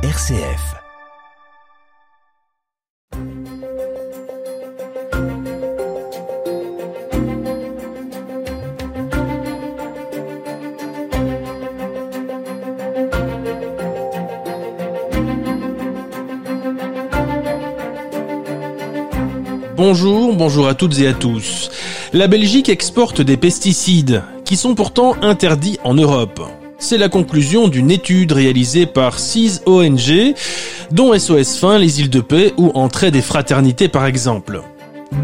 RCF. Bonjour, bonjour à toutes et à tous. La Belgique exporte des pesticides qui sont pourtant interdits en Europe. C'est la conclusion d'une étude réalisée par 6 ONG, dont SOS Fin, les îles de paix ou Entrée des fraternités par exemple.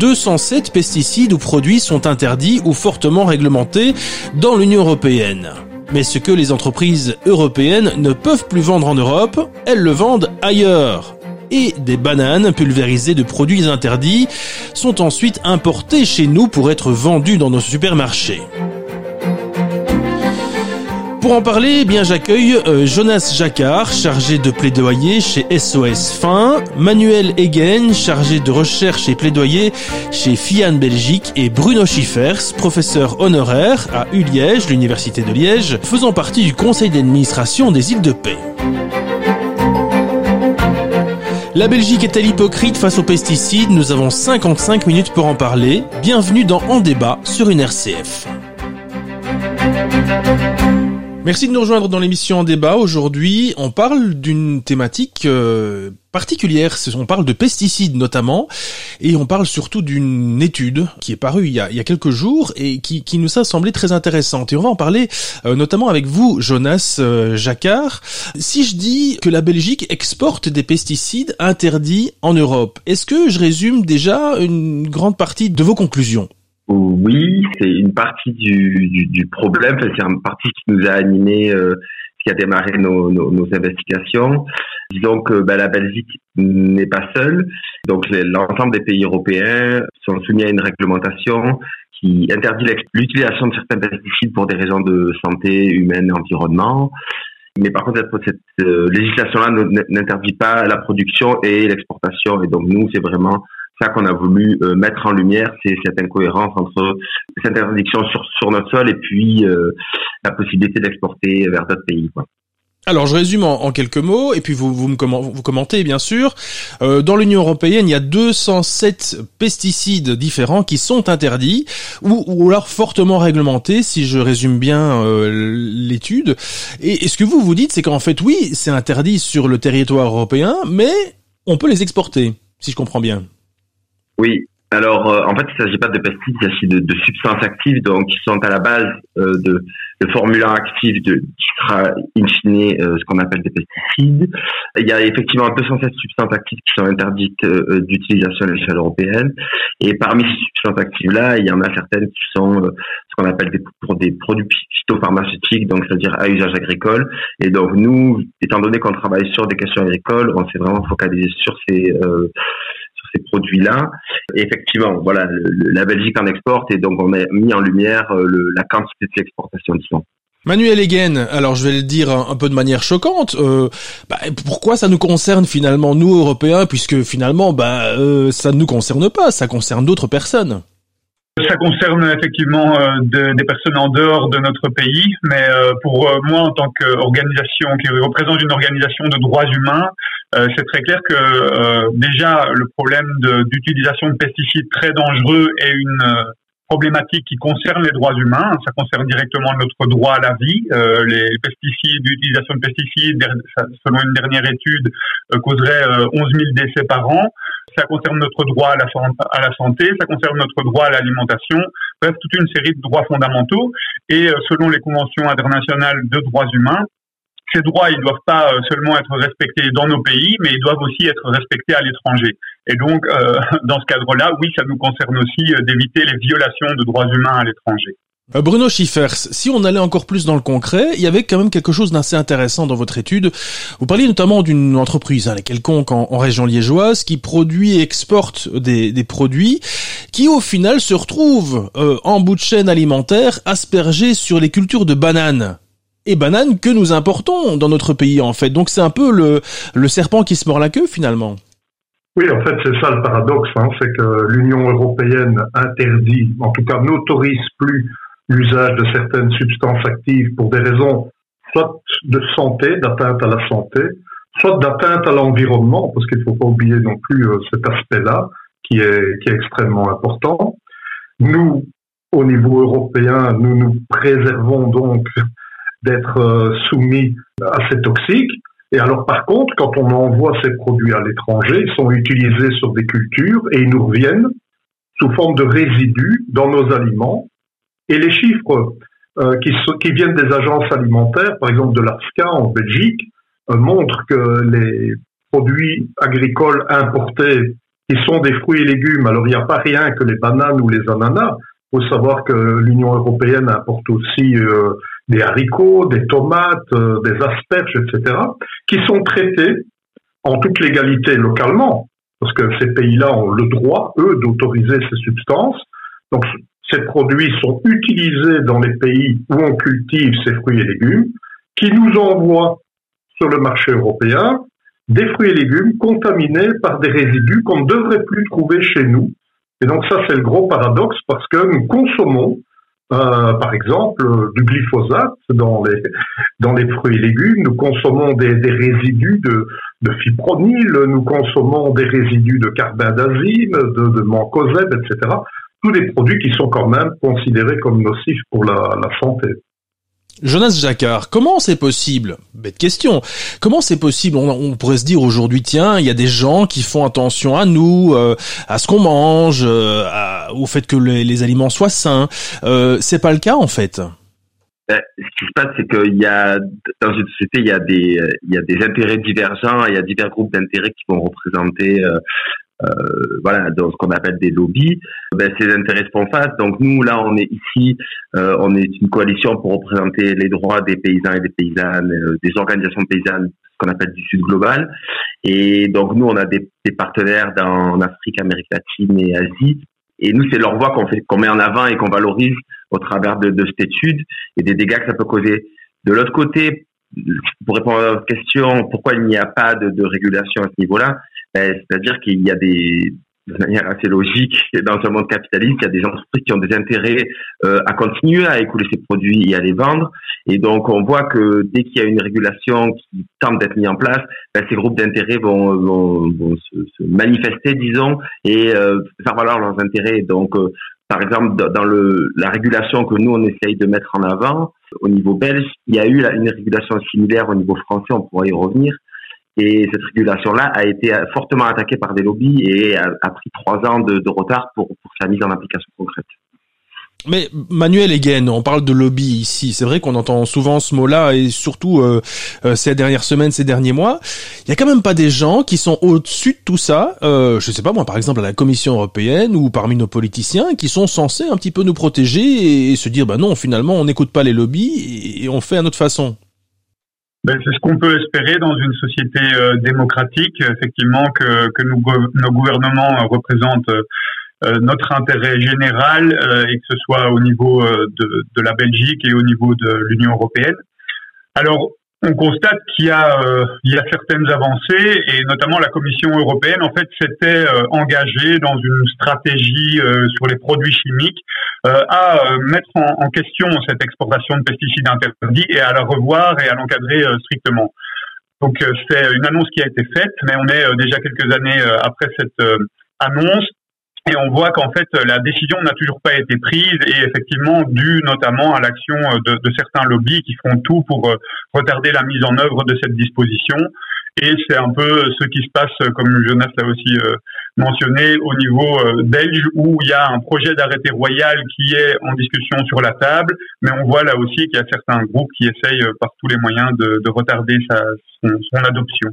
207 pesticides ou produits sont interdits ou fortement réglementés dans l'Union européenne. Mais ce que les entreprises européennes ne peuvent plus vendre en Europe, elles le vendent ailleurs et des bananes pulvérisées de produits interdits sont ensuite importées chez nous pour être vendues dans nos supermarchés. Pour en parler, eh bien j'accueille euh, Jonas Jacquard, chargé de plaidoyer chez SOS Fin, Manuel Egen, chargé de recherche et plaidoyer chez FIAN Belgique, et Bruno Schiffers, professeur honoraire à ULiège, l'université de Liège, faisant partie du conseil d'administration des îles de Paix. La Belgique est-elle hypocrite face aux pesticides? Nous avons 55 minutes pour en parler. Bienvenue dans En débat sur une RCF. Merci de nous rejoindre dans l'émission En débat. Aujourd'hui, on parle d'une thématique euh, particulière. On parle de pesticides notamment, et on parle surtout d'une étude qui est parue il y, a, quelques jours et qui, qui, nous a semblé très intéressante. Et on va en parler euh, notamment avec vous, Jonas euh, Jacquard. Si je dis que la Belgique exporte des pesticides interdits en Europe, est-ce que je résume déjà une grande partie de vos conclusions? Oui, c'est une partie du, du, du problème, c'est une partie qui nous a animé, euh, qui a démarré nos, nos, nos investigations. Disons que ben, la Belgique n'est pas seule, donc l'ensemble des pays européens sont soumis à une réglementation qui interdit l'utilisation de certains pesticides pour des raisons de santé humaine et environnement. Mais par contre, cette, euh, législation-là n'interdit pas la production et l'exportation. Et donc, nous, c'est vraiment ça qu'on a voulu euh, mettre en lumière, c'est cette incohérence entre cette interdiction sur, sur notre sol et puis euh, la possibilité d'exporter vers d'autres pays. Alors je résume en, quelques mots et puis vous vous, me commentez bien sûr. Euh, dans l'Union européenne, il y a 207 pesticides différents qui sont interdits ou, ou alors fortement réglementés, si je résume bien l'étude. Et, ce que vous vous dites, c'est qu'en fait oui, c'est interdit sur le territoire européen, mais on peut les exporter, si je comprends bien. Oui. Alors, euh, en fait, il ne s'agit pas de pesticides, il s'agit de, de, substances actives, donc qui sont à la base euh, de, de formulas actifs de, qui sera in fine euh, ce qu'on appelle des pesticides. Il y a effectivement 207 substances actives qui sont interdites d'utilisation à l'échelle européenne. Et parmi ces substances actives-là, il y en a certaines qui sont ce qu'on appelle des, pour des produits phytopharmaceutiques, donc c'est-à-dire à usage agricole. Et donc nous, étant donné qu'on travaille sur des questions agricoles, on s'est vraiment focalisé sur ces ces produits-là. Effectivement, voilà, la Belgique en exporte et donc on a mis en lumière euh, la quantité de l'exportation. Manuel Egen, alors je vais le dire un, peu de manière choquante, euh, bah, pourquoi ça nous concerne finalement nous Européens, puisque finalement bah, euh, ça ne nous concerne pas, ça concerne d'autres personnes? Ça concerne effectivement euh, des personnes en dehors de notre pays, mais euh, pour euh, moi, en tant qu'organisation qui représente une organisation de droits humains, c'est très clair que déjà le problème d'utilisation de, pesticides très dangereux est une problématique qui concerne les droits humains. Ça concerne directement notre droit à la vie. les pesticides, l'utilisation de pesticides, selon une dernière étude, causerait 11 000 décès par an ça concerne notre droit à la, santé, ça concerne notre droit à l'alimentation, bref, toute une série de droits fondamentaux. Et euh, selon les conventions internationales de droits humains, ces droits, ils doivent pas euh, seulement être respectés dans nos pays, mais ils doivent aussi être respectés à l'étranger. Et donc, euh, dans ce cadre-là, oui, ça nous concerne aussi d'éviter les violations de droits humains à l'étranger. Euh, Bruno Schiffers, si on allait encore plus dans le concret, il y avait quand même quelque chose d'assez intéressant dans votre étude. Vous parliez notamment d'une entreprise, hein, quelconque en, région liégeoise, qui produit et exporte des, des produits qui au final se retrouvent euh, en bout de chaîne alimentaire aspergés sur les cultures de bananes. Et bananes que nous importons dans notre pays en fait. Donc c'est un peu le, le serpent qui se mord la queue finalement. Oui, en fait, c'est ça le paradoxe, hein, c'est que l'Union européenne interdit, en tout cas n'autorise plus l'usage de certaines substances actives pour des raisons soit de santé, d'atteinte à la santé, soit d'atteinte à l'environnement, parce qu'il ne faut pas oublier non plus cet aspect-là, qui est, qui est extrêmement important. Nous, au niveau européen, nous nous préservons donc d'être soumis à ces toxiques. Et alors, par contre, quand on envoie ces produits à l'étranger, ils sont utilisés sur des cultures et ils nous reviennent sous forme de résidus dans nos aliments. Et les chiffres euh, qui, qui, viennent des agences alimentaires, par exemple de l'AFSCA en Belgique, euh, montrent que les produits agricoles importés qui sont des fruits et légumes, alors il n'y a pas rien que les bananes ou les ananas. Il faut savoir que l'Union européenne importe aussi euh, des haricots, des tomates, euh, des asperges, etc., qui sont traités en toute légalité localement, parce que ces pays-là ont le droit, eux, d'autoriser ces substances. Donc, ces produits sont utilisés dans les pays où on cultive ces fruits et légumes, qui nous envoient sur le marché européen des fruits et légumes contaminés par des résidus qu'on ne devrait plus trouver chez nous. Et donc ça, c'est le gros paradoxe parce que nous consommons euh, par exemple, du glyphosate dans les, fruits et légumes. Nous consommons des, résidus de, de fipronil, nous consommons des résidus de carbendazime, de, de mancozeb, etc. Tous des produits qui sont quand même considérés comme nocifs pour la, la santé. Jonas Jacquard, comment c'est possible Bête question. Comment c'est possible on, pourrait se dire aujourd'hui, tiens, il y a des gens qui font attention à nous, euh, à ce qu'on mange, euh, au fait que les, aliments soient sains. Euh, c'est pas le cas en fait. Ben, ce qui se passe, c'est qu'il y a dans une société, il y a des il y a des intérêts divergents, il y a divers groupes d'intérêts qui vont représenter euh, voilà, dans ce qu'on appelle des lobbies, ben, ces intérêts font face. Donc nous, là, on est ici, euh, on est une coalition pour représenter les droits des paysans et des paysannes, euh, des organisations paysannes, ce qu'on appelle du Sud global. Et donc nous, on a des, des partenaires dans, en Afrique, Amérique latine et Asie. Et nous, c'est leur voix qu'on fait, met en avant et qu'on valorise au travers de, de cette étude et des dégâts que ça peut causer. De l'autre côté, pour répondre à votre question, pourquoi il n'y a pas de, de régulation à ce niveau-là C'est-à-dire qu'il y a des, de manière assez logique, dans un monde capitaliste, il y a des entreprises qui ont des intérêts euh, à continuer à écouler ces produits et à les vendre. Et donc, on voit que dès qu'il y a une régulation qui tente d'être mise en place, ben, ces groupes d'intérêts vont, vont, vont se, se, manifester, disons, et euh, faire valoir leurs intérêts. Donc, euh, par exemple, dans le, la régulation que nous, on essaye de mettre en avant, au niveau belge, il y a eu une régulation similaire au niveau français, on pourra y revenir. Et cette régulation-là a été fortement attaquée par des lobbies et a, pris trois ans de, retard pour, sa mise en application concrète. Mais Manuel Egen, on parle de lobby ici. C'est vrai qu'on entend souvent ce mot-là et surtout euh, euh, ces dernières semaines, ces derniers mois. Il y a quand même pas des gens qui sont au-dessus de tout ça. Euh, je sais pas moi, par exemple à la Commission européenne ou parmi nos politiciens, qui sont censés un petit peu nous protéger et, se dire bah non, finalement on n'écoute pas les lobbies et, on fait à notre façon. Ben, c'est ce qu'on peut espérer dans une société euh, démocratique, effectivement, que, que nos gouvernements représentent euh, notre intérêt général euh, et que ce soit au niveau euh, de, de, la Belgique et au niveau de l'Union européenne. Alors, on constate qu'il y a il y a certaines avancées et notamment la Commission européenne en fait s'était engagée dans une stratégie sur les produits chimiques à mettre en, en, question cette exportation de pesticides interdits et à la revoir et à l'encadrer strictement. Donc c'est une annonce qui a été faite, mais on est déjà quelques années après cette annonce et on voit qu'en fait, la décision n'a toujours pas été prise et effectivement due notamment à l'action de, de, certains lobbies qui font tout pour euh, retarder la mise en œuvre de cette disposition. Et c'est un peu ce qui se passe, comme Jonas l'a aussi euh, mentionné, au niveau euh, belge, où il y a un projet d'arrêté royal qui est en discussion sur la table, mais on voit là aussi qu'il y a certains groupes qui essayent par tous les moyens de, de retarder son adoption.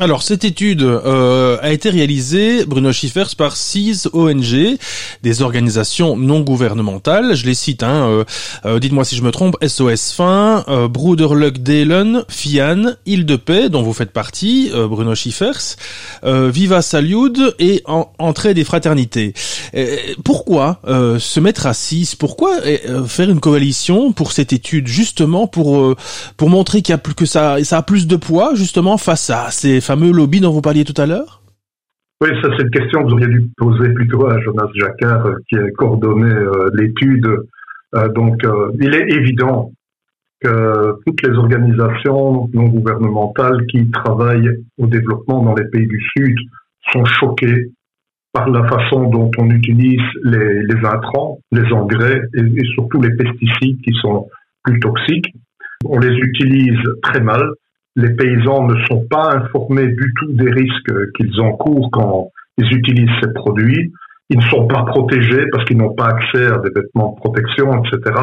Alors cette étude euh, a été réalisée, Bruno Schiffers, par six ONG, des organisations non gouvernementales. Je les cite. Hein, euh, euh, Dites-moi si je me trompe. SOS Fin, euh, Bruderluck Delen, FIAN, Île de Paix, dont vous faites partie, Bruno Schiffers, Viva Salud et en, Entrée des Fraternités. pourquoi se mettre à six? Pourquoi faire une coalition pour cette étude justement pour pour montrer qu'il y a plus que ça, ça a plus de poids justement face à ces fameux lobby dont vous parliez tout à l'heure? Oui, ça c'est une question que vous auriez dû poser plutôt à Jonas Jacquard euh, qui a coordonné euh, l'étude. Euh, donc il est évident que toutes les organisations non gouvernementales qui travaillent au développement dans les pays du Sud sont choquées par la façon dont on utilise les, intrants, les engrais et, surtout les pesticides qui sont plus toxiques. On les utilise très mal. Les paysans ne sont pas informés du tout des risques qu'ils encourent quand ils utilisent ces produits. Ils ne sont pas protégés parce qu'ils n'ont pas accès à des vêtements de protection, etc.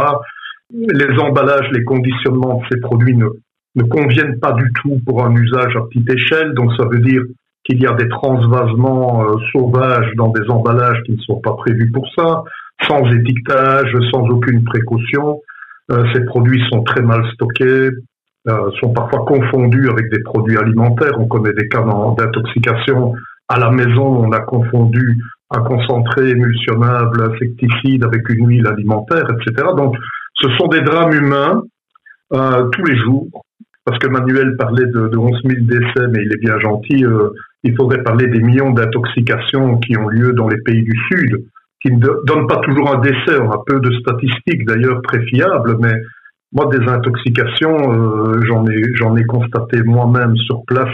Les emballages, les conditionnements de ces produits ne, ne conviennent pas du tout pour un usage à petite échelle. Donc ça veut dire qu'il y a des transvasements euh, sauvages dans des emballages qui ne sont pas prévus pour ça, sans étiquetage, sans aucune précaution. Euh, ces produits sont très mal stockés, euh, sont parfois confondus avec des produits alimentaires. On connaît des cas d'intoxication à la maison. On a confondu un concentré émulsionnable insecticide avec une huile alimentaire, etc. Donc, ce sont des drames humains tous les jours. Parce que Manuel parlait de, de 11 000 décès, mais il est bien gentil il faudrait parler des millions d'intoxications qui ont lieu dans les pays du Sud, qui ne donnent pas toujours un décès. On a peu de statistiques d'ailleurs très fiables, mais moi, des intoxications, euh, j'en ai, j'en ai constaté moi-même sur place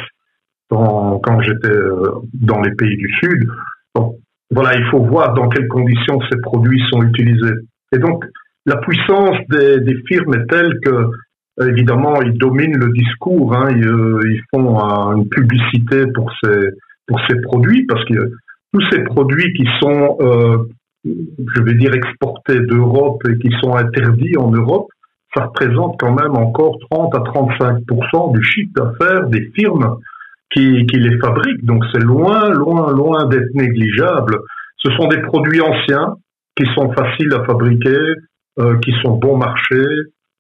quand j'étais euh, dans les pays du Sud. Donc, voilà, il faut voir dans quelles conditions ces produits sont utilisés. Et donc, la puissance des, des firmes est telle que évidemment, ils dominent le discours. Hein, euh, ils, font une publicité pour ces, pour ces produits parce que tous ces produits qui sont, je vais dire, exportés d'Europe et qui sont interdits en Europe, ça représente quand même encore 30 à 35 du chiffre d'affaires des firmes qui, qui les fabriquent. Donc c'est loin, loin, loin d'être négligeable. Ce sont des produits anciens qui sont faciles à fabriquer, euh, qui sont bon marché,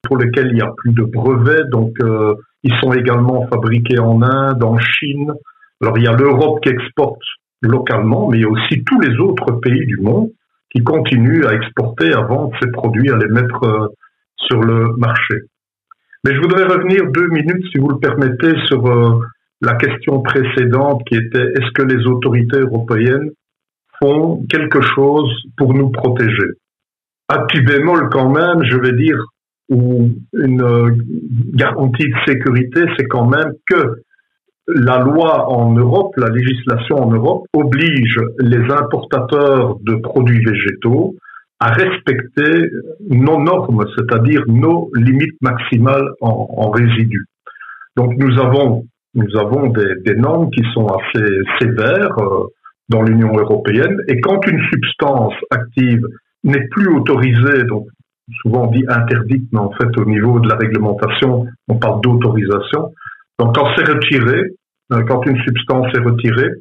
pour lesquels il n'y a plus de brevets. Donc, euh, ils sont également fabriqués en Inde, en Chine. Alors, il y a l'Europe qui exporte localement, mais il y a aussi tous les autres pays du monde qui continuent à exporter, à vendre ces produits, à les mettre euh, sur le marché. Mais je voudrais revenir deux minutes, si vous le permettez, sur euh, la question précédente qui était est-ce que les autorités européennes font quelque chose pour nous protéger? À petit bémol quand même, je vais dire ou une euh, garantie de sécurité, c'est quand même que la loi en Europe, la législation en Europe oblige les importateurs de produits végétaux à respecter nos normes, c'est-à-dire nos limites maximales en, résidus. Donc nous avons nous avons des, normes qui sont assez sévères euh, dans l'Union européenne et quand une substance active n'est plus autorisée, donc souvent dit interdite, mais en fait au niveau de la réglementation, on parle d'autorisation. Donc quand c'est retiré, euh, quand une substance est retirée,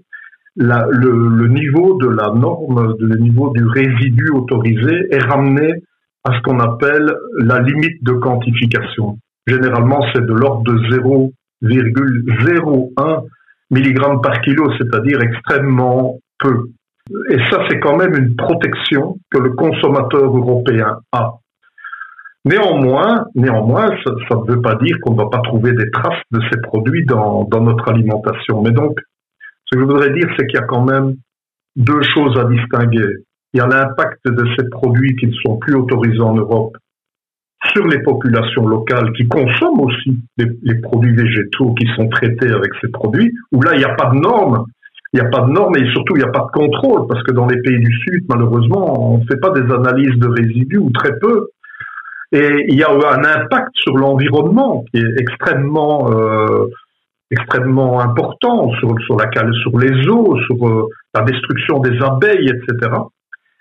le, niveau de la norme, le niveau du résidu autorisé est ramené à ce qu'on appelle la limite de quantification. Généralement, c'est de l'ordre de 0,01 mg par kilo, c'est-à-dire extrêmement peu. Et ça, c'est quand même une protection que le consommateur européen a. Néanmoins, néanmoins, ça ne veut pas dire qu'on ne va pas trouver des traces de ces produits dans, dans notre alimentation. Mais donc, ce que je voudrais dire, c'est qu'il y a quand même deux choses à distinguer. Il y a l'impact de ces produits qui ne sont plus autorisés en Europe sur les populations locales qui consomment aussi les, produits végétaux qui sont traités avec ces produits, où là, il n'y a pas de normes. Il n'y a pas de normes et surtout, il n'y a pas de contrôle, parce que dans les pays du Sud, malheureusement, on ne fait pas des analyses de résidus, ou très peu. Et il y a un impact sur l'environnement qui est extrêmement euh, extrêmement important sur sur les eaux, sur euh, la destruction des abeilles, etc.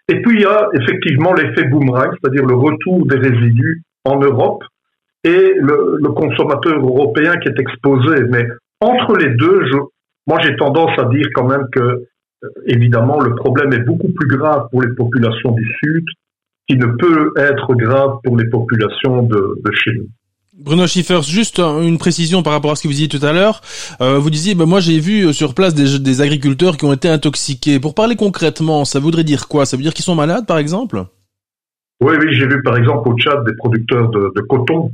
Et puis il y a effectivement l'effet boomerang, c'est-à-dire le retour des résidus en Europe et le, consommateur européen qui est exposé. Mais entre les deux, moi j'ai tendance à dire quand même que euh, évidemment le problème est beaucoup plus grave pour les populations du Sud qui ne peut être grave pour les populations de, de. Bruno Schiffers, juste une précision par rapport à ce que vous disiez tout à l'heure. Euh, vous disiez, ben moi j'ai vu euh, sur place des, agriculteurs qui ont été intoxiqués. Pour parler concrètement, ça voudrait dire quoi? Ça veut dire qu'ils sont malades, par exemple? Oui, oui, j'ai vu par exemple au Tchad des producteurs de, coton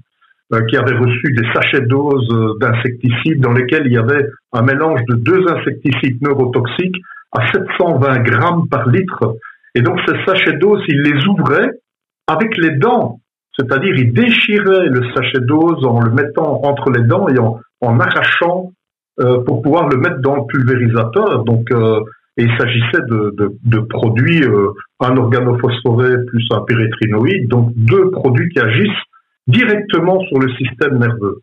euh, qui avaient reçu des sachets doses d'insecticides dans lesquels il y avait un mélange de deux insecticides neurotoxiques à 720 grammes par litre et donc ces sachets d'eau, s'ils les ouvraient avec les dents, c'est-à-dire il déchirait le sachet d'ose en le mettant entre les dents et en, arrachant euh, pour pouvoir le mettre dans le pulvérisateur. Donc, euh, il s'agissait de, produits, euh, un organophosphoré plus un pérétrinoïde, donc deux produits qui agissent directement sur le système nerveux.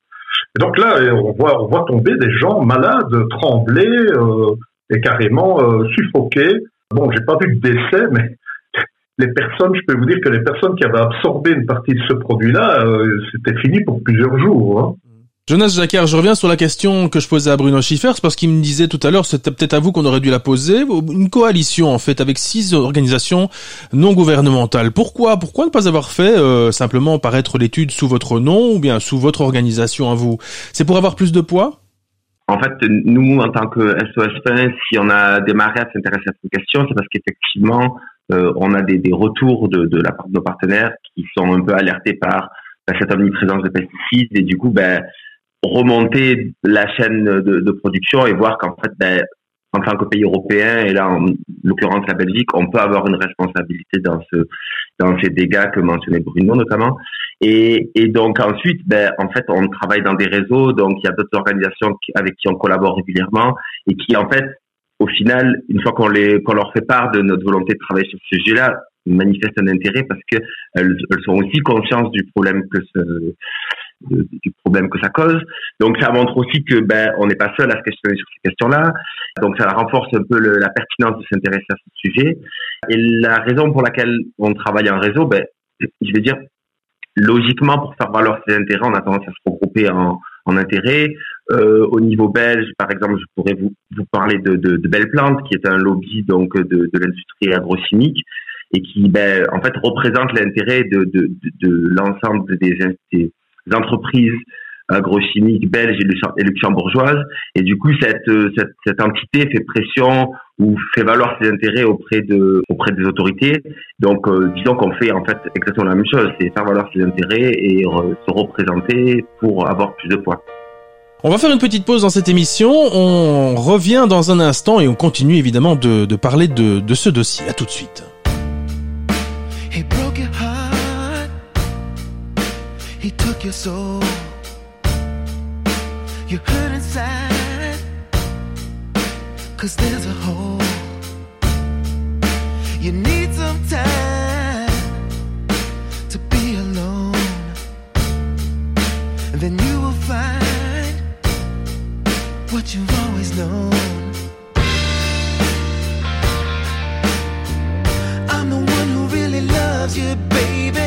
Et donc là, on voit, tomber des gens malades, trembler euh, et carrément suffoquer. Bon, j'ai pas vu de décès, mais les personnes, je peux vous dire que les personnes qui avaient absorbé une partie de ce produit-là, euh, c'était fini pour plusieurs jours. Hein. Jonas Jacquard, je reviens sur la question que je posais à Bruno Schiffers parce qu'il me disait tout à l'heure, c'était peut-être à vous qu'on aurait dû la poser, une coalition en fait avec six organisations non gouvernementales. Pourquoi Pourquoi ne pas avoir fait euh, simplement paraître l'étude sous votre nom ou bien sous votre organisation à vous? C'est pour avoir plus de poids? En fait, nous, en tant que SOS si on a démarré à s'intéresser à cette question, c'est parce qu'effectivement, euh, on a des, des retours de, de, la part de nos partenaires qui sont un peu alertés par ben, cette omniprésence de pesticides et du coup, ben, remonter la chaîne de, production et voir qu'en fait, ben, en tant que pays européen, et là en l'occurrence la Belgique, on peut avoir une responsabilité dans ce dans ces dégâts que mentionnait Bruno notamment. Et, et donc ensuite, ben, en fait, on travaille dans des réseaux, donc il y a d'autres organisations avec qui on collabore régulièrement et qui en fait, au final, une fois qu'on les qu'on leur fait part de notre volonté de travailler sur ce sujet-là, manifestent un intérêt parce que elles, sont aussi conscientes du problème que ce du problème que ça cause. Donc ça montre aussi que ben on n'est pas seul à se questionner sur ces questions-là. Donc ça renforce un peu la pertinence de s'intéresser à ce sujet. Et la raison pour laquelle on travaille en réseau, ben je vais dire logiquement pour faire valoir ses intérêts, on a tendance à se regrouper en, en intérêts. Euh, au niveau belge, par exemple, je pourrais vous, vous parler de, de, de Belle Plante, qui est un lobby donc de, de l'industrie agrochimique et qui, ben, en fait, représente l'intérêt de, de, de, l'ensemble des, des, entreprises agrochimiques belges et luxembourgeoises. Et du coup, cette, cette, cette, entité fait pression ou fait valoir ses intérêts auprès de auprès des autorités. Donc, euh, disons qu'on fait en fait exactement la même chose, c'est faire valoir ses intérêts et se représenter pour avoir plus de poids. On va faire une petite pause dans cette émission. On revient dans un instant et on continue évidemment de, de parler de, de ce dossier. À tout de suite. He took your soul. You hurt inside. Cause there's a hole. You need some time to be alone. And then you will find what you've always known. I'm the one who really loves you, baby.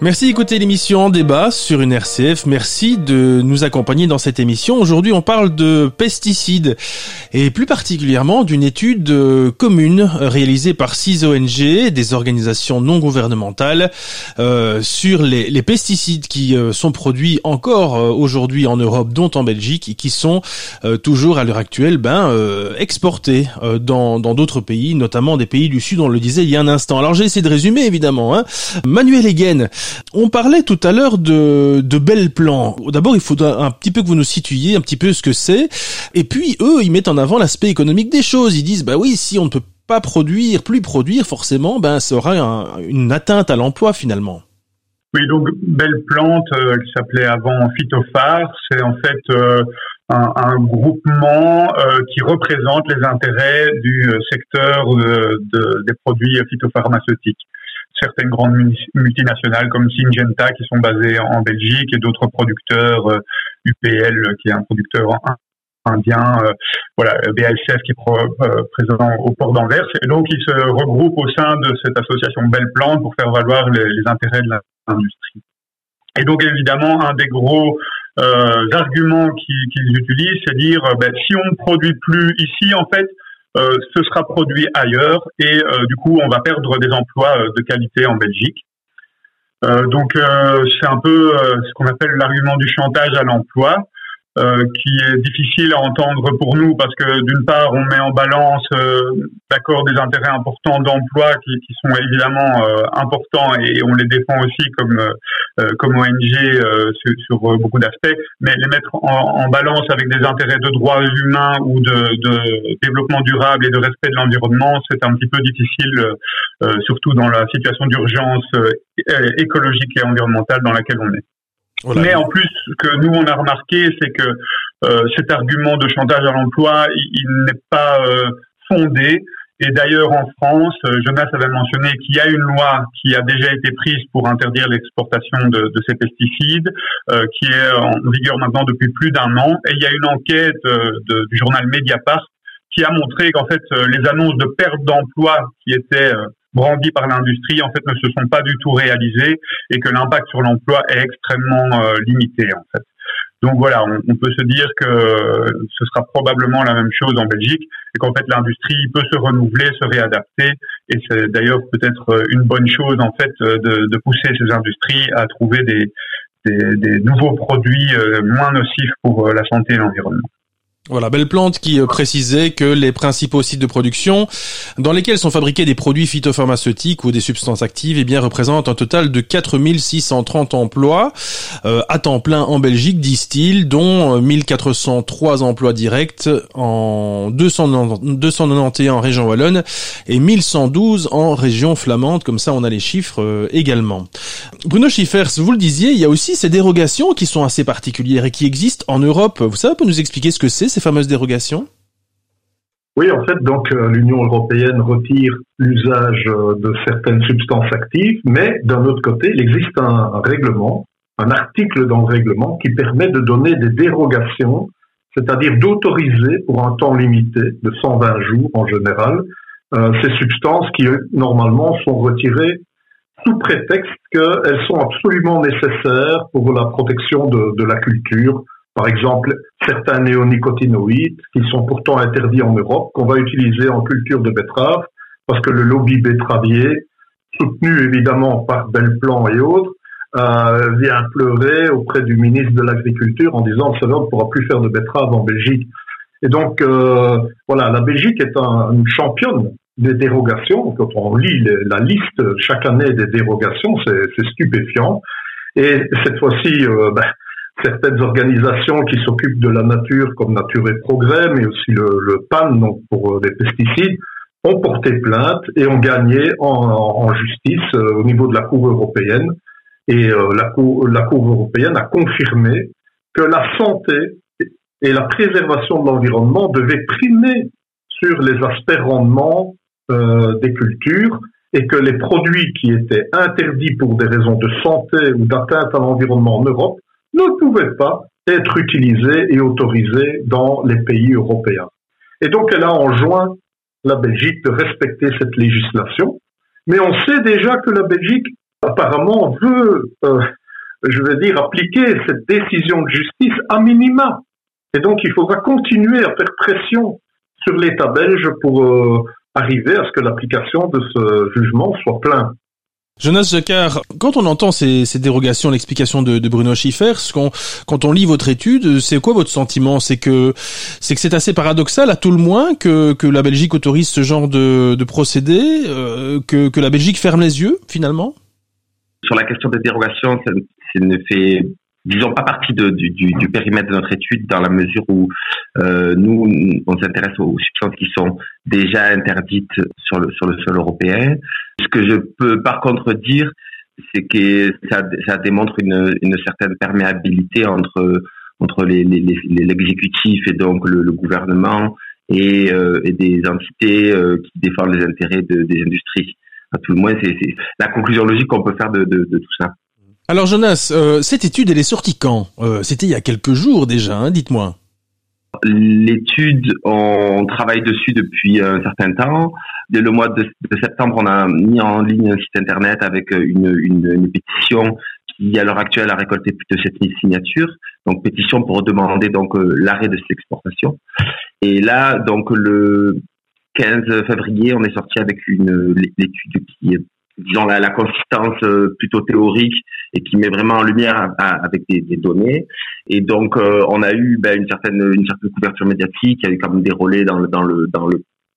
Merci d'écouter l'émission en débat sur une RCF. Merci de nous accompagner dans cette émission. Aujourd'hui, on parle de pesticides et plus particulièrement d'une étude euh, commune réalisée par six ONG, des organisations non gouvernementales, euh, sur les, les, pesticides qui euh, sont produits encore euh, aujourd'hui en Europe, dont en Belgique, et qui sont toujours à l'heure actuelle ben, exportés dans d'autres pays, notamment des pays du Sud, on le disait il y a un instant. Alors j'ai essayé de résumer évidemment. Hein. Manuel Egen, on parlait tout à l'heure de, de plans. D'abord, il faut un petit peu que vous nous situiez un petit peu ce que c'est. Et puis, eux, ils mettent en avant l'aspect économique des choses. Ils disent, bah oui, si on ne peut pas produire, plus produire, forcément, ben, ça aura une atteinte à l'emploi finalement. Oui, donc Belle Plante, euh, s'appelait avant Phytophare, c'est en fait euh, un, groupement euh, qui représente les intérêts du secteur des produits phytopharmaceutiques certaines grandes multinationales comme Syngenta qui sont basées en Belgique et d'autres producteurs, UPL euh, qui est un producteur indien, euh, voilà, qui est euh, présent au port d'Anvers. Et donc, ils se regroupent au sein de cette association Belle Plante pour faire valoir les, intérêts de l'industrie. Et donc, évidemment, un des gros arguments qu'ils utilisent, c'est dire, ben, si on ne produit plus ici, en fait, euh, ce sera produit ailleurs et euh, du coup on va perdre des emplois euh, de qualité en Belgique. donc c'est un peu ce qu'on appelle l'argument du chantage à l'emploi. Euh, qui est difficile à entendre pour nous parce que d'une part on met en balance euh, d'accord des intérêts importants d'emploi qui, sont évidemment euh, importants et on les défend aussi comme comme ONG sur, sur, beaucoup d'aspects mais les mettre en, en, balance avec des intérêts de droits humains ou de, de développement durable et de respect de l'environnement c'est un petit peu difficile surtout dans la situation d'urgence écologique et environnementale dans laquelle on est. Mais en plus, ce que nous on a remarqué, c'est que euh, cet argument de chantage à l'emploi, il, n'est pas euh, fondé. Et d'ailleurs, en France, euh, Jonas avait mentionné qu'il y a une loi qui a déjà été prise pour interdire l'exportation de, de, ces pesticides, euh, qui est en vigueur maintenant depuis plus d'un an. Et il y a une enquête de, du journal Mediapart qui a montré qu'en fait, les annonces de perte d'emploi qui étaient brandis par l'industrie en fait ne se sont pas du tout réalisés et que l'impact sur l'emploi est extrêmement euh, limité en fait. Donc voilà, on, peut se dire que ce sera probablement la même chose en Belgique et qu'en fait l'industrie peut se renouveler, se réadapter et c'est d'ailleurs peut-être une bonne chose en fait de, pousser ces industries à trouver des nouveaux produits euh, moins nocifs pour euh, la santé et l'environnement. Voilà, belle plante qui euh, précisait que les principaux sites de production dans lesquels sont fabriqués des produits phytopharmaceutiques ou des substances actives eh bien, représentent un total de 4630 emplois euh, à temps plein en Belgique, disent-ils, dont 1403 euh, emplois directs en 291 en région wallonne et 1112 en région flamande. Comme ça, on a les chiffres également. Bruno Schiffers, vous le disiez, il y a aussi ces dérogations qui sont assez particulières et qui existent en Europe. Vous savez, peut nous expliquer ce que c'est fameuses dérogations oui, en fait, donc euh, l'Union européenne retire l'usage euh, de certaines substances actives, mais d'un autre côté, il existe un, règlement, un article dans le règlement qui permet de donner des dérogations, c'est-à-dire d'autoriser pour un temps limité de 120 jours en général euh, ces substances qui normalement sont retirées sous prétexte qu'elles sont absolument nécessaires pour la protection de la culture, par exemple, certains néonicotinoïdes qui sont pourtant interdits en Europe, qu'on va utiliser en culture de betterave, parce que le lobby betteravier, soutenu évidemment par Belplan et autres, euh, vient pleurer auprès du ministre de l'Agriculture en disant que on ne pourra plus faire de betterave en Belgique. Et donc, euh, voilà, la Belgique est une championne des dérogations. Quand on lit la liste chaque année des dérogations, c'est stupéfiant. Et cette fois-ci, euh, ben, certaines organisations qui s'occupent de la nature comme Nature et Progrès, mais aussi le, PAN, donc pour euh, les pesticides, ont porté plainte et ont gagné en, justice euh, au niveau de la Cour européenne. Et euh, la, cour, la Cour européenne a confirmé que la santé et la préservation de l'environnement devaient primer sur les aspects rendement des cultures et que les produits qui étaient interdits pour des raisons de santé ou d'atteinte à l'environnement en Europe ne pouvaient pas être utilisés et autorisés dans les pays européens. Et donc elle a enjoint la Belgique de respecter cette législation, mais on sait déjà que la Belgique apparemment veut, euh, je veux dire, appliquer cette décision de justice à minima. Et donc, il faudra continuer à faire pression sur l'État belge pour euh, arriver à ce que l'application de ce jugement soit pleine. Jonas Jacquard, quand on entend ces, dérogations, l'explication de, Bruno Schiffer, quand on lit votre étude, c'est quoi votre sentiment? C'est que c'est que c'est assez paradoxal, à tout le moins, que, que la Belgique autorise ce genre de, de procédé, euh, que, que la Belgique ferme les yeux, finalement? Sur la question des dérogations, ça, ne fait disons pas partie du, périmètre de notre étude dans la mesure où euh, nous on s'intéresse aux substances qui sont déjà interdites sur le sur le sol européen. Ce que je peux par contre dire, c'est que ça, ça démontre une, une certaine perméabilité entre entre l'exécutif les, et donc le, le gouvernement et, euh, et, des entités euh, qui défendent les intérêts de, des industries. À tout le moins, c'est la conclusion logique qu'on peut faire de, de, de tout ça. Alors Jonas, euh, cette étude, elle est sortie quand? Euh, C'était il y a quelques jours déjà, hein, dites-moi. L'étude, on travaille dessus depuis un certain temps. Dès le mois de, septembre, on a mis en ligne un site internet avec une, pétition qui, à l'heure actuelle, a récolté plus de 7000 signatures. Donc, pétition pour demander donc euh, l'arrêt de cette exportation. Et là, donc le 15 février, on est sorti avec une l'étude qui est disons la, la, consistance euh, plutôt théorique et qui met vraiment en lumière avec des, des, données. Et donc euh, on a eu ben, une certaine une certaine couverture médiatique, il y a eu quand même des relais dans le dans le dans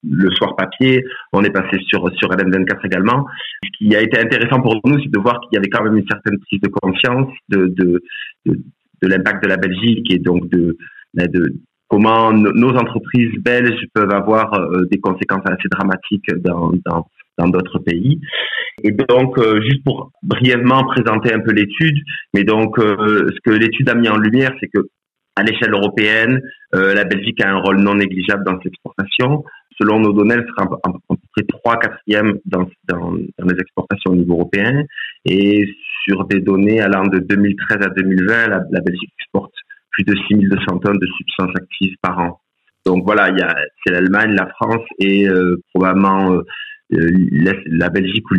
le soir papier, on est passé sur sur LM24 également. Ce qui a été intéressant pour nous, c'est de voir qu'il y avait quand même une certaine prise de conscience de de, de, de l'impact de la Belgique et donc de, ben, de comment nos entreprises belges peuvent avoir euh, des conséquences assez dramatiques dans, dans dans d'autres pays. Et donc, euh, juste pour brièvement présenter un peu l'étude, mais donc euh, ce que l'étude a mis en lumière, c'est que à l'échelle européenne, euh, la Belgique a un rôle non négligeable dans l'exportation. Selon nos données, elle sera à peu près 3 quatrièmes dans, dans, les exportations au niveau européen. Et sur des données allant de 2013 à 2020, la, Belgique exporte plus de 6200 tonnes de substances actives par an. Donc voilà, c'est l'Allemagne, la France et probablement la Belgique ou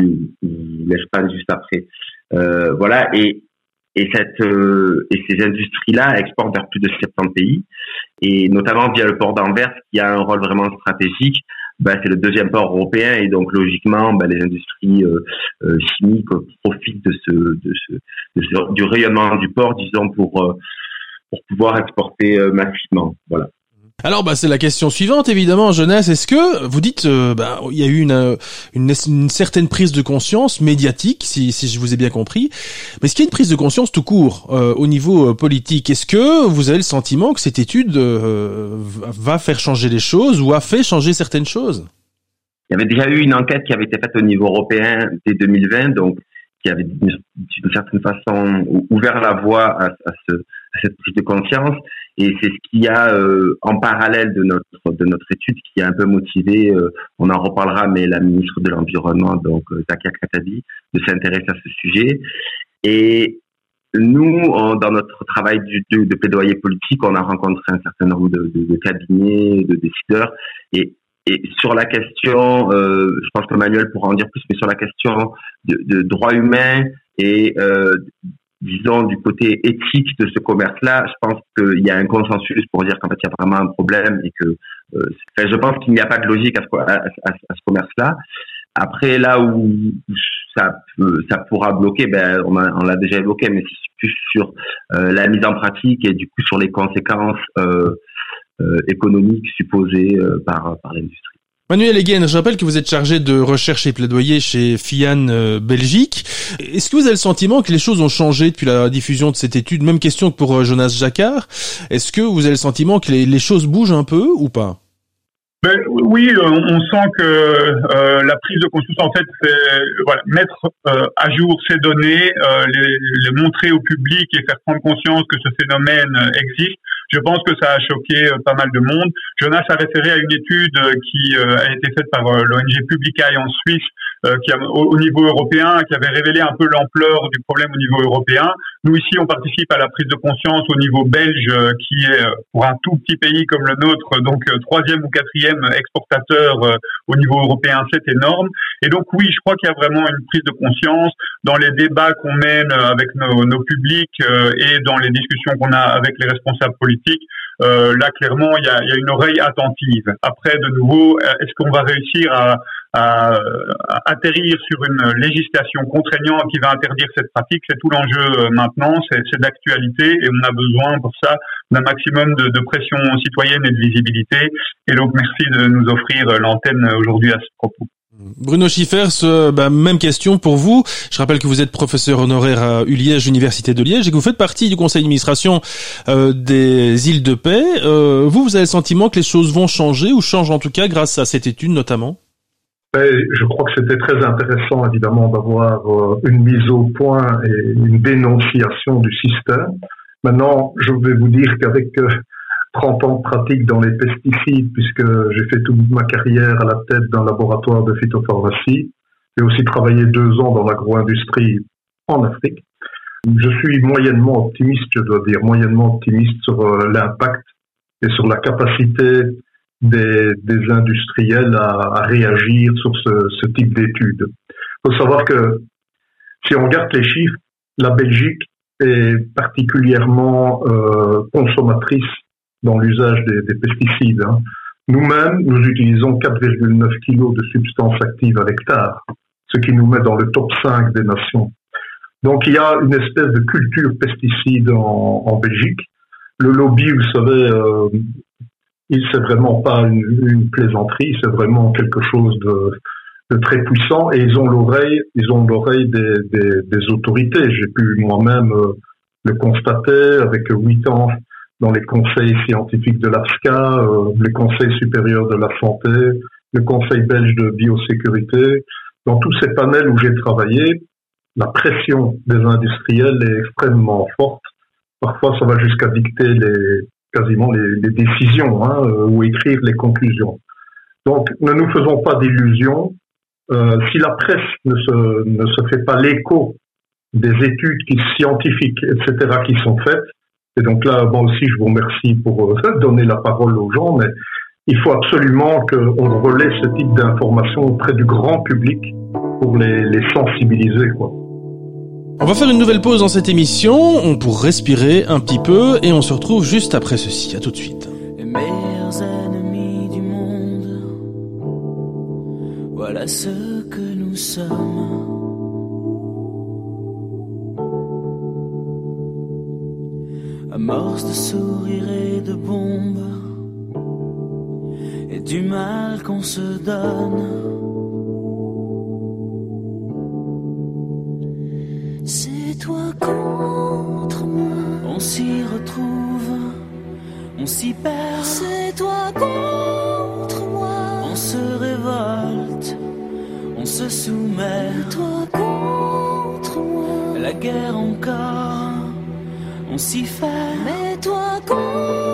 l'Espagne juste après. Euh, voilà, euh, et ces industries-là exportent vers plus de 70 pays et notamment via le port d'Anvers qui a un rôle vraiment stratégique. Bah, c'est le deuxième port européen et donc logiquement bah, les industries chimiques profitent du rayonnement du port, disons pour pour pouvoir exporter massivement. Voilà. Alors, bah, c'est la question suivante, évidemment, jeunesse. Est-ce que vous dites, euh, bah, il y a eu une, une, certaine prise de conscience médiatique, si, si je vous ai bien compris, mais est-ce qu'il y a une prise de conscience tout court euh, au niveau euh, politique? Est-ce que vous avez le sentiment que cette étude va faire changer les choses ou a fait changer certaines choses? Il y avait déjà eu une enquête qui avait été faite au niveau européen dès 2020, donc qui avait d'une certaine façon ouvert la voie à, ce, à cette prise de conscience. Et c'est ce qui a, euh, en parallèle de notre de notre étude, qui a un peu motivé, euh, on en reparlera, mais la ministre de l'environnement, donc euh, Zakia Katabi, de s'intéresser à ce sujet. Et nous, dans notre travail de, plaidoyer politique, on a rencontré un certain nombre de, cabinets, de décideurs, et, et sur la question, je pense que Manuel pourra en dire plus, mais sur la question de, droits humains et disons, du côté éthique de ce commerce-là, je pense qu'il y a un consensus pour dire qu'en fait, il y a vraiment un problème et que euh, je pense qu'il n'y a pas de logique à ce, commerce-là. Après, là où ça, ça pourra bloquer, ben, on, on l'a déjà évoqué, mais c'est plus sur euh, la mise en pratique et du coup sur les conséquences euh, euh économiques supposées euh, par, par l'industrie. Manuel Egen, je rappelle que vous êtes chargé de recherche et plaidoyer chez FIAN euh, Belgique. Est-ce que vous avez le sentiment que les choses ont changé depuis la diffusion de cette étude? Même question que pour euh, Jonas Jacquard. Est-ce que vous avez le sentiment que les, choses bougent un peu ou pas? Ben, oui, euh, on sent que la prise de conscience, en fait, c'est mettre à jour ces données, les, montrer au public et faire prendre conscience que ce phénomène existe. Je pense que ça a choqué euh, pas mal de monde. Jonas a référé à une étude euh, qui euh, a été faite par l'ONG Publicae en Suisse qui a, au, niveau européen, qui avait révélé un peu l'ampleur du problème au niveau européen. Nous ici, on participe à la prise de conscience au niveau belge, euh, qui est pour un tout petit pays comme le nôtre, donc troisième ou quatrième exportateur au niveau européen, c'est énorme. Et donc oui, je crois qu'il y a vraiment une prise de conscience dans les débats qu'on mène avec nos, nos publics et dans les discussions qu'on a avec les responsables politiques. Euh, là, clairement, il y a, y a, une oreille attentive. Après, de nouveau, euh, est-ce qu'on va réussir à, à, atterrir sur une législation contraignante qui va interdire cette pratique? C'est tout l'enjeu euh, maintenant, c'est d'actualité et on a besoin pour ça d'un maximum de, de, pression citoyenne et de visibilité. Et donc, merci de nous offrir l'antenne aujourd'hui à ce propos. Bruno Schiffers, bah, même question pour vous. Je rappelle que vous êtes professeur honoraire à Uliège, Université de Liège, et que vous faites partie du conseil d'administration euh, des îles de paix. Euh, vous, vous avez le sentiment que les choses vont changer, ou changent en tout cas grâce à cette étude notamment? Je crois que c'était très intéressant, évidemment, d'avoir euh, une mise au point et une dénonciation du système. Maintenant, je vais vous dire qu'avec 30 ans de pratique dans les pesticides, puisque j'ai fait toute ma carrière à la tête d'un laboratoire de phytopharmacie. J'ai aussi travaillé deux ans dans l'agro-industrie en Afrique. Je suis moyennement optimiste, je dois dire, moyennement optimiste sur euh, l'impact et sur la capacité des, industriels à, réagir sur ce, ce type d'études. Il faut savoir que si on regarde les chiffres, la Belgique est particulièrement euh, consommatrice dans l'usage des, des, pesticides. Hein. Nous-mêmes, nous utilisons 4,9 kg de substances actives à l'hectare, ce qui nous met dans le top 5 des nations. Donc il y a une espèce de culture pesticide en, Belgique. Le lobby, vous savez, euh, il c'est vraiment pas une, plaisanterie, c'est vraiment quelque chose de, très puissant et ils ont l'oreille, ils ont l'oreille des, autorités. J'ai pu moi-même euh, le constater avec huit ans dans les conseils scientifiques de l'AFSCA, euh, les conseils supérieurs de la santé, le conseil belge de biosécurité. Dans tous ces panels où j'ai travaillé, la pression des industriels est extrêmement forte. Parfois, ça va jusqu'à dicter les, quasiment les, les décisions hein, euh, ou écrire les conclusions. Donc, ne nous faisons pas d'illusions. Euh, si la presse ne se, ne se fait pas l'écho des études qui, scientifiques, etc., qui sont faites, et donc là, moi aussi, je vous remercie pour euh, donner la parole aux gens, mais il faut absolument qu'on relaie ce type d'informations auprès du grand public pour les, les sensibiliser. Quoi. On va faire une nouvelle pause dans cette émission, on pour respirer un petit peu, et on se retrouve juste après ceci. À tout de suite. Les meilleurs ennemis du monde, voilà ce que nous sommes. Amorce de sourires et de bombes et du mal qu'on se donne. C'est toi contre moi. On s'y retrouve, on s'y perd. C'est toi contre moi. On se révolte, on se soumet. C'est toi contre moi. La guerre encore on s'y fait. Mais toi contre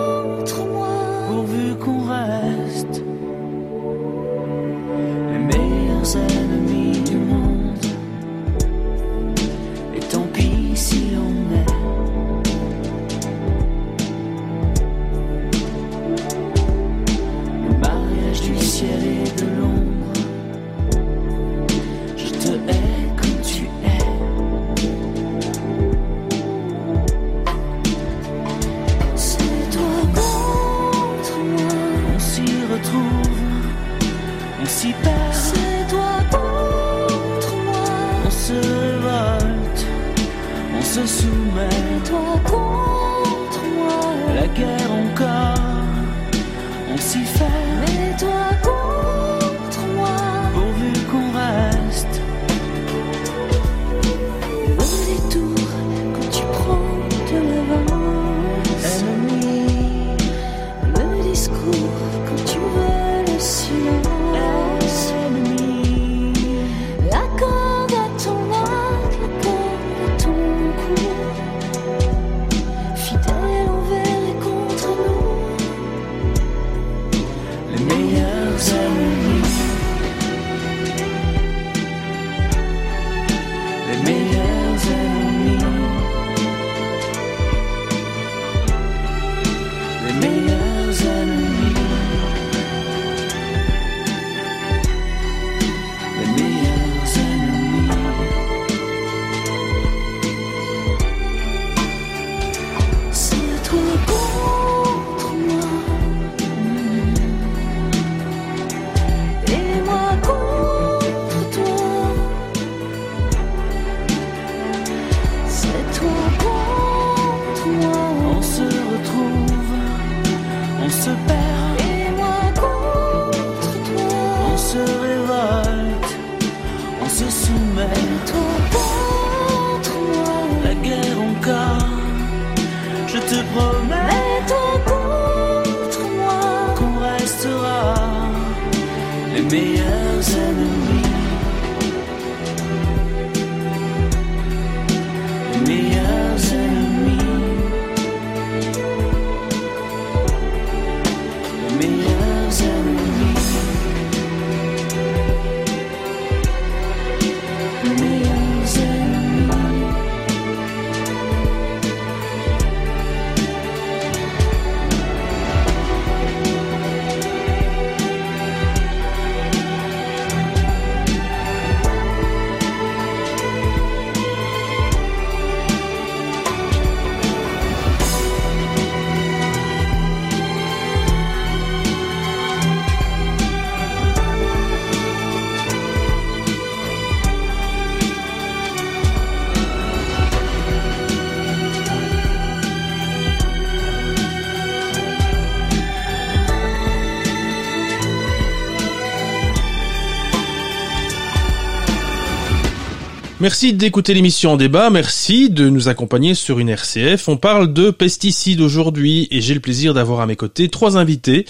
Merci d'écouter l'émission en débat, merci de nous accompagner sur une RCF. On parle de pesticides aujourd'hui et j'ai le plaisir d'avoir à mes côtés trois invités.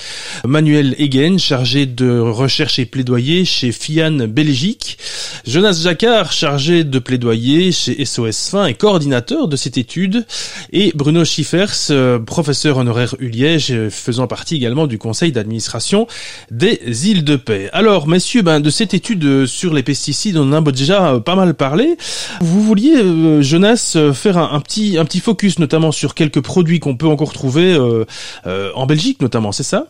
Manuel Egen, chargé de recherche et plaidoyer chez FIAN Belgique. Jonas Jacquard, chargé de plaidoyer chez SOS Fin et coordinateur de cette étude. Et Bruno Schiffers, euh, professeur honoraire Uliège, euh, faisant partie également du conseil d'administration des îles de paix. Alors, messieurs, ben, de cette étude sur les pesticides, on en a déjà euh, pas mal parlé. Vous vouliez, euh, Jonas, euh, faire un, petit, un petit focus notamment sur quelques produits qu'on peut encore trouver euh, euh, en Belgique notamment, c'est ça?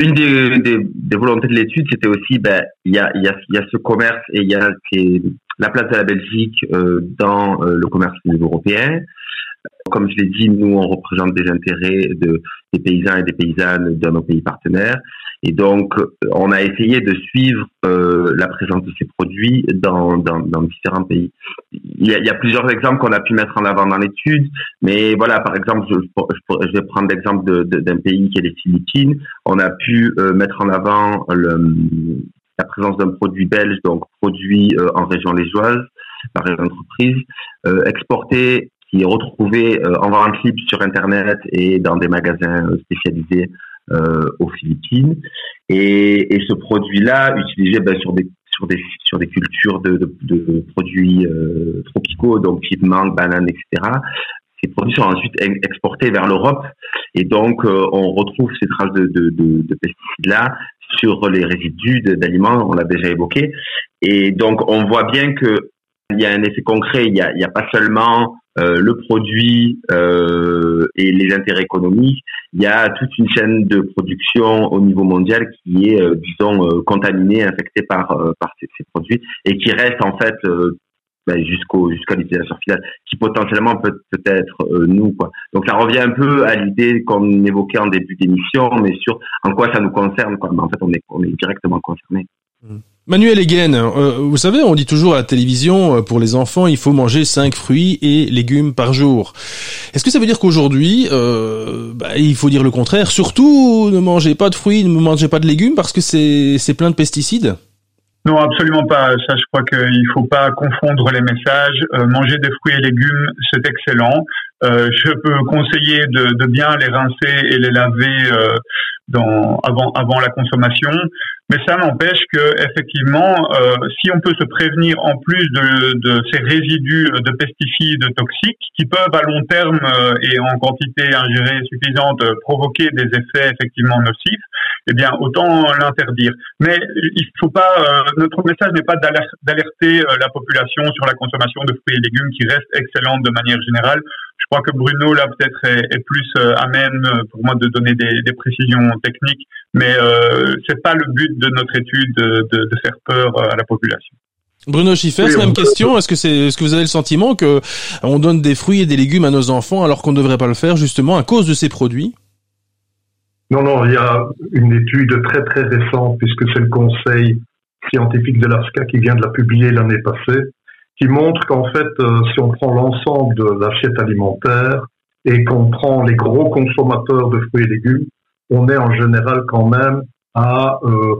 Une des, volontés de l'étude, c'était aussi, ben, il y a, y, y a ce commerce et il y a la place de la Belgique dans le commerce européen. Comme je l'ai dit, nous, on représente des intérêts de, des paysans et des paysannes dans nos pays partenaires. Et donc, on a essayé de suivre euh, la présence de ces produits dans, dans, dans différents pays. Il y, a, il y a plusieurs exemples qu'on a pu mettre en avant dans l'étude, mais voilà, par exemple, je, je, je vais prendre l'exemple de- de- d'un pays qui est les Philippines. On a pu euh, mettre en avant le, la présence d'un produit belge, donc produit euh, en région liégeoise par une entreprise, euh, exporté qui est retrouvé euh, en vente libre sur Internet et dans des magasins euh, spécialisés aux Philippines. Et, ce produit-là, utilisé ben, sur des sur des sur des cultures de, produits euh, tropicaux, donc type mangue, banane, etc. Ces produits sont ensuite ex- exportés vers l'Europe et donc euh, on retrouve ces traces de, de, de, de pesticides-là sur les résidus d'aliments, on l'a déjà évoqué. Et donc on voit bien que il y a un effet concret, il y a, a pas seulement euh, le produit euh, et les intérêts économiques, il y a toute une chaîne de production au niveau mondial qui est, euh, disons, contaminée, infectée par, par ces, produits et qui reste en fait ben, jusqu'au jusqu'à l'utilisateur final, qui potentiellement peut peut-être nous quoi. Donc ça revient un peu à l'idée qu'on évoquait en début d'émission, mais sur en quoi ça nous concerne quoi. Mais en fait, on est on est directement concerné. Manuel Egen, euh, vous savez, on dit toujours à la télévision, euh, pour les enfants, il faut manger 5 fruits et légumes par jour. Est-ce que ça veut dire qu'aujourd'hui, euh, bah, il faut dire le contraire Surtout, ne mangez pas de fruits, ne mangez pas de légumes parce que c'est plein de pesticides? Non, absolument pas. Ça, je crois qu'il faut pas confondre les messages. Euh, manger des fruits et légumes, c'est excellent. Euh, je peux conseiller de, de bien les rincer et les laver euh, dans, avant, avant la consommation. Mais ça n'empêche que effectivement, euh, si on peut se prévenir en plus de, de ces résidus de pesticides toxiques qui peuvent à long terme euh, et en quantité ingérée suffisante provoquer des effets effectivement nocifs, eh bien autant l'interdire. Mais il faut pas. euh, notre message n'est pas d'aler- d'alerter euh, la population sur la consommation de fruits et légumes qui reste excellente de manière générale. Je crois que Bruno là peut-être est, est plus euh, à même euh, pour moi de donner des, des précisions techniques, mais euh, c'est pas le but de notre étude de, de, de faire peur à la population. Bruno Schiffers, Oui, même peut- question. Est-ce que c'est, est-ce que vous avez le sentiment que on donne des fruits et des légumes à nos enfants alors qu'on ne devrait pas le faire justement à cause de ces produits? Non, non, il y a une étude très très récente, puisque c'est le conseil scientifique de l'ASCA qui vient de la publier l'année passée, qui montre qu'en fait, euh, si on prend l'ensemble de l'assiette alimentaire et qu'on prend les gros consommateurs de fruits et légumes, on est en général quand même à euh,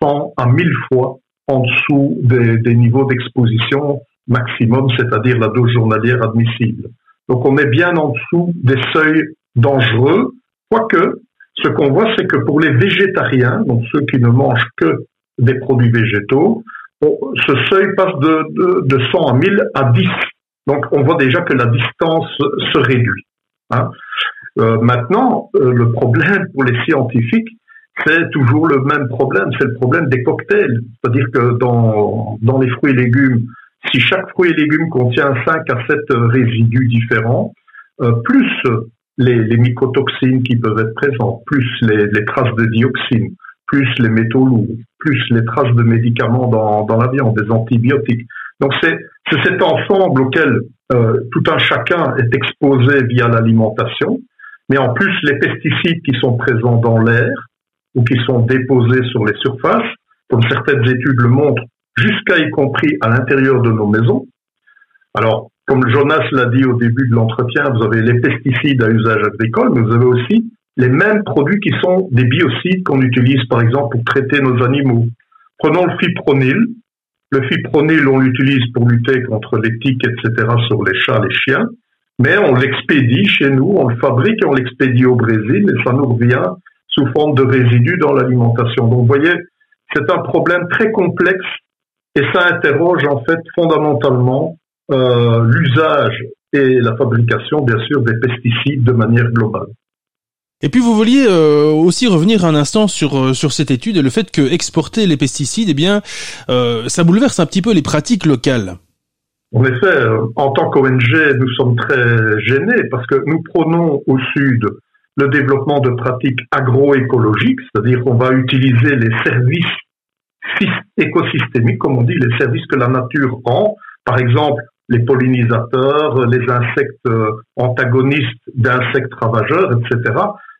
100 à 1000 fois en dessous des, des niveaux d'exposition maximum, c'est-à-dire la dose journalière admissible. Donc on est bien en dessous des seuils dangereux, quoique ce qu'on voit, c'est que pour les végétariens, donc ceux qui ne mangent que des produits végétaux, ce seuil passe de, de, 100 à 1000 à 10. Donc on voit déjà que la distance se réduit. Hein. Euh, maintenant, euh, le problème pour les scientifiques, c'est toujours le même problème, c'est le problème des cocktails. C'est-à-dire que dans, dans les fruits et légumes, si chaque fruit et légume contient 5 à 7 résidus différents, euh, plus les, les, mycotoxines qui peuvent être présentes, plus les, les, traces de dioxine, plus les métaux lourds, plus les traces de médicaments dans, dans la viande, des antibiotiques. Donc c'est cet ensemble auquel euh, tout un chacun est exposé via l'alimentation, mais en plus les pesticides qui sont présents dans l'air ou qui sont déposés sur les surfaces, comme certaines études le montrent, jusqu'à y compris à l'intérieur de nos maisons. Alors, comme Jonas l'a dit au début de l'entretien, vous avez les pesticides à usage agricole, mais vous avez aussi les mêmes produits qui sont des biocides qu'on utilise par exemple pour traiter nos animaux. Prenons le fipronil. Le fipronil, on l'utilise pour lutter contre les tiques, etc. sur les chats, les chiens, mais on l'expédie chez nous, on le fabrique et on l'expédie au Brésil et ça nous revient sous forme de résidus dans l'alimentation. Donc vous voyez, c'est un problème très complexe et ça interroge en fait fondamentalement euh, l'usage et la fabrication, bien sûr, des pesticides de manière globale. Et puis vous vouliez euh, aussi revenir un instant sur euh, sur cette étude et le fait que exporter les pesticides, eh bien, euh, ça bouleverse un petit peu les pratiques locales. En effet, en tant qu'ONG, nous sommes très gênés parce que nous prenons au sud le développement de pratiques agroécologiques, c'est-à-dire qu'on va utiliser les services écosystémiques, comme on dit, les services que la nature rend, par exemple les pollinisateurs, les insectes euh, antagonistes d'insectes ravageurs, etc.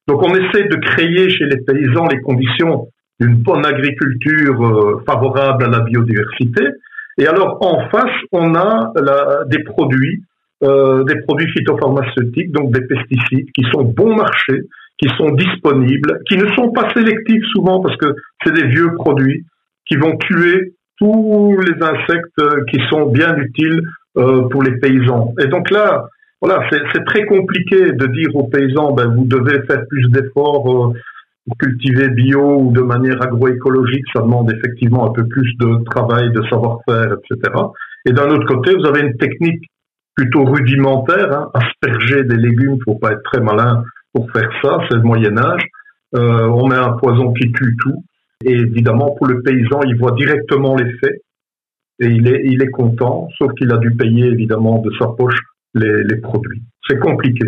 Donc on essaie de créer chez les paysans les conditions d'une bonne agriculture euh, favorable à la biodiversité. Et alors en face, on a des produits, euh, des produits phytopharmaceutiques, donc des pesticides qui sont bon marché, qui sont disponibles, qui ne sont pas sélectifs souvent parce que c'est des vieux produits qui vont tuer tous les insectes qui sont bien utiles pour les paysans. Et donc là, voilà, c'est très compliqué de dire aux paysans, ben, vous devez faire plus d'efforts euh, pour cultiver bio ou de manière agroécologique. Ça demande effectivement un peu plus de travail, de savoir-faire, etc. Et d'un autre côté, vous avez une technique plutôt rudimentaire, hein, asperger des légumes, faut pas être très malin pour faire ça, c'est le Moyen Âge. Euh, on met un poison qui tue tout. Et évidemment, pour le paysan, il voit directement l'effet et il est, il est content, sauf qu'il a dû payer évidemment de sa poche les, les produits. C'est compliqué.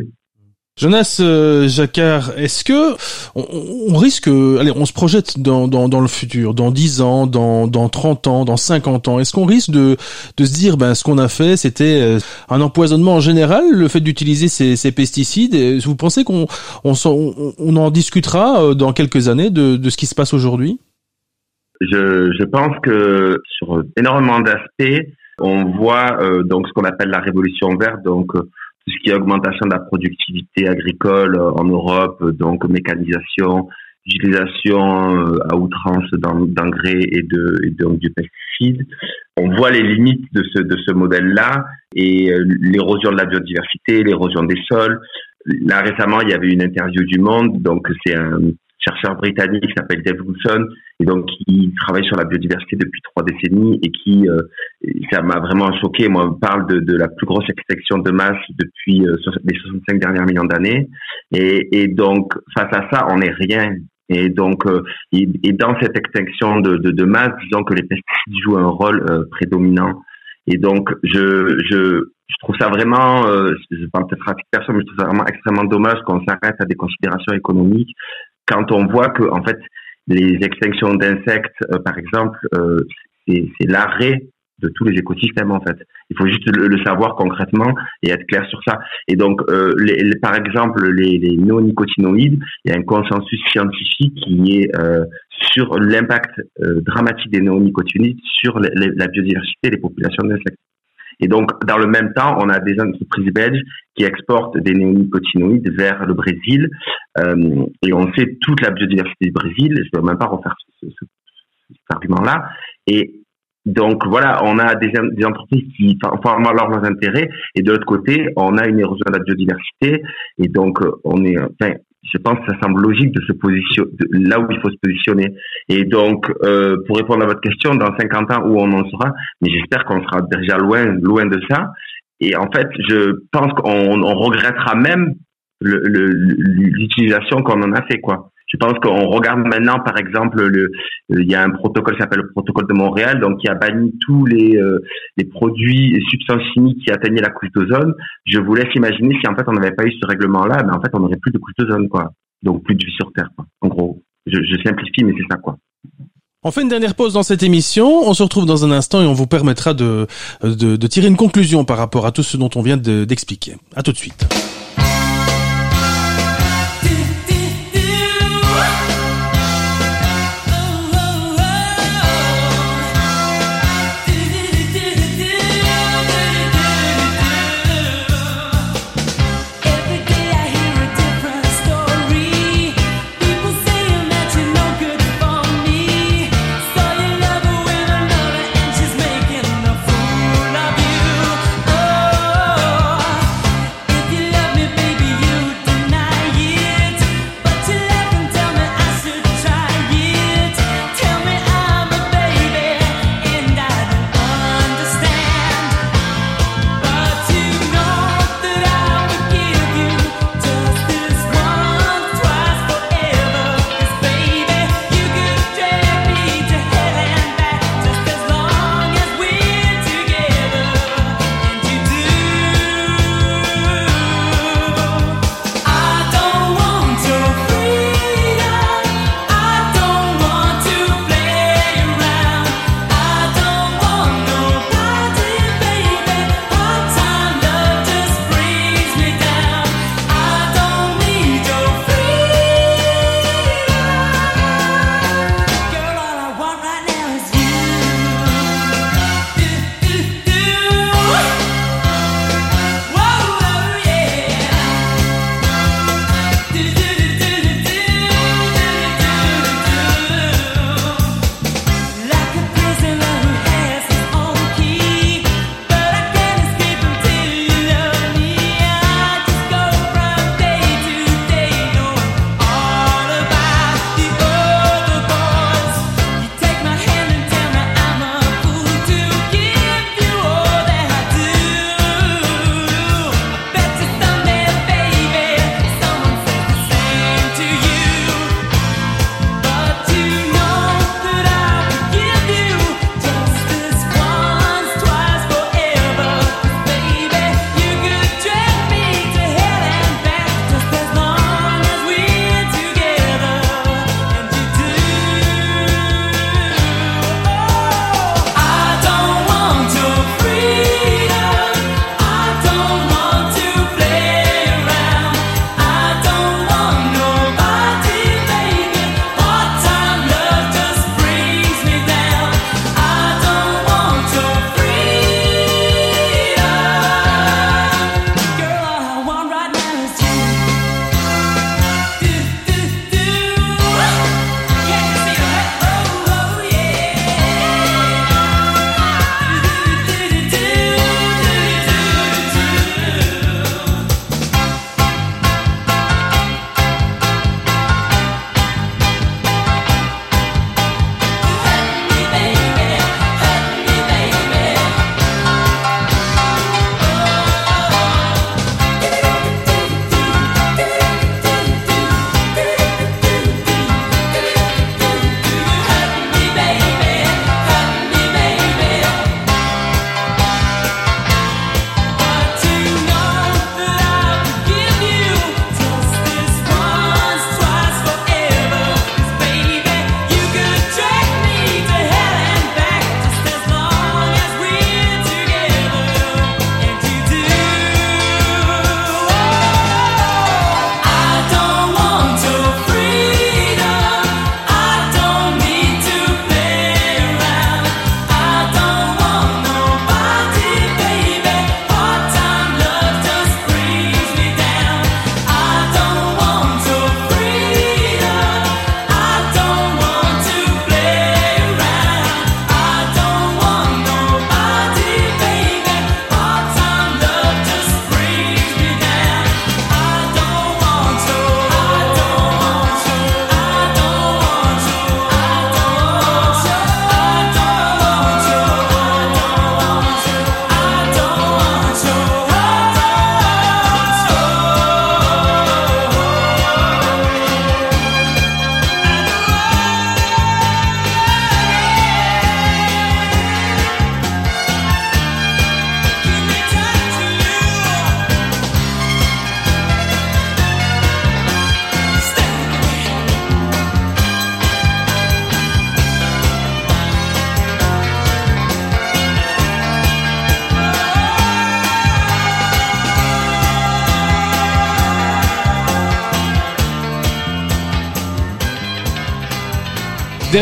Jonas euh, Jacquard, est-ce que on, on, risque, allez, on se projette dans, dans, dans, le futur, dans 10 ans, dans, dans 30 ans, dans 50 ans, est-ce qu'on risque de, de se dire, ben, ce qu'on a fait, c'était euh, un empoisonnement en général, le fait d'utiliser ces, ces pesticides? Vous pensez qu'on on, on, en discutera euh, dans quelques années de, de ce qui se passe aujourd'hui? Je, je pense que sur énormément d'aspects, on voit euh, donc ce qu'on appelle la révolution verte, donc euh, tout ce qui est augmentation de la productivité agricole euh, en Europe, donc mécanisation, utilisation à outrance d'engrais et de et donc du pesticide. On voit les limites de ce de ce modèle-là et l'érosion de la biodiversité, l'érosion des sols. Là récemment, il y avait une interview du Monde, donc c'est un chercheur britannique qui s'appelle Dave Wilson et donc qui travaille sur la biodiversité depuis trois décennies et qui euh, ça m'a vraiment choqué. Moi on parle de, de, la plus grosse extinction de masse depuis euh, les 65 dernières millions d'années. Et, et, donc face à ça on n'est rien. Et donc euh, et, dans cette extinction de, de, de, masse disons que les pesticides jouent un rôle prédominant. Et donc je je je trouve ça vraiment, je parle peut-être à personne, mais je trouve ça vraiment extrêmement dommage qu'on s'arrête à des considérations économiques quand on voit que en fait les extinctions d'insectes, euh, par exemple, euh, c'est l'arrêt de tous les écosystèmes en fait. Il faut juste le, savoir concrètement et être clair sur ça. Et donc, euh, les, par exemple, les, les néonicotinoïdes, il y a un consensus scientifique qui est euh, sur l'impact euh, dramatique des néonicotinoïdes sur la biodiversité des populations d'insectes. Et donc, dans le même temps, on a des entreprises belges qui exportent des néonicotinoïdes vers le Brésil. Euh, et on sait toute la biodiversité du Brésil. Je ne vais même pas refaire ce, ce, cet argument-là. Et donc voilà, on a des, des entreprises qui font leurs intérêts et de l'autre côté, on a une érosion de la biodiversité et donc euh, on est, enfin, je pense que ça semble logique de se positionner là où il faut se positionner. Et donc, euh, pour répondre à votre question, dans 50 ans où on en sera, mais j'espère qu'on sera déjà loin, loin de ça. Et en fait, je pense qu'on on regrettera même l'utilisation qu'on en a fait, quoi je pense qu'on regarde maintenant, par exemple, le, il y a un protocole qui s'appelle le protocole de Montréal, donc qui a banni tous les, euh, les produits et substances chimiques qui atteignaient la couche d'ozone. Je vous laisse imaginer si en fait on n'avait pas eu ce règlement-là, mais en fait on n'aurait plus de couche d'ozone, quoi. Donc plus de vie sur Terre, quoi. En gros, je, simplifie, mais c'est ça, quoi. On fait une dernière pause dans cette émission. On se retrouve dans un instant et on vous permettra de, de, de tirer une conclusion par rapport à tout ce dont on vient d'expliquer. à tout de suite.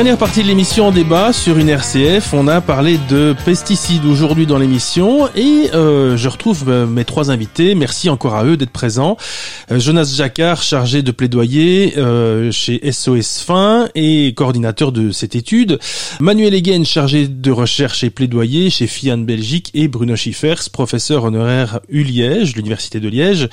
Dernière partie de l'émission en débat sur une RCF. On a parlé de pesticides aujourd'hui dans l'émission et euh, je retrouve euh, mes trois invités. Merci encore à eux d'être présents. Euh, Jonas Jacquard, chargé de plaidoyer euh, chez SOS Fin et coordinateur de cette étude. Manuel Egen, chargé de recherche et plaidoyer chez FIAN Belgique et Bruno Schiffers, professeur honoraire ULiège, l'université de Liège,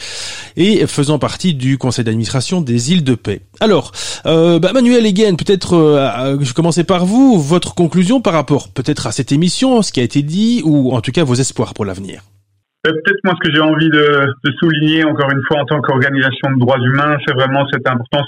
et faisant partie du conseil d'administration des îles de paix. Alors, euh, bah, Manuel Egen, peut-être euh, je commençais par vous, votre conclusion par rapport peut-être à cette émission, ce qui a été dit, ou en tout cas vos espoirs pour l'avenir? Euh, Peut-être moi ce que j'ai envie de, de souligner encore une fois en tant qu'organisation de droits humains, c'est vraiment cette importance.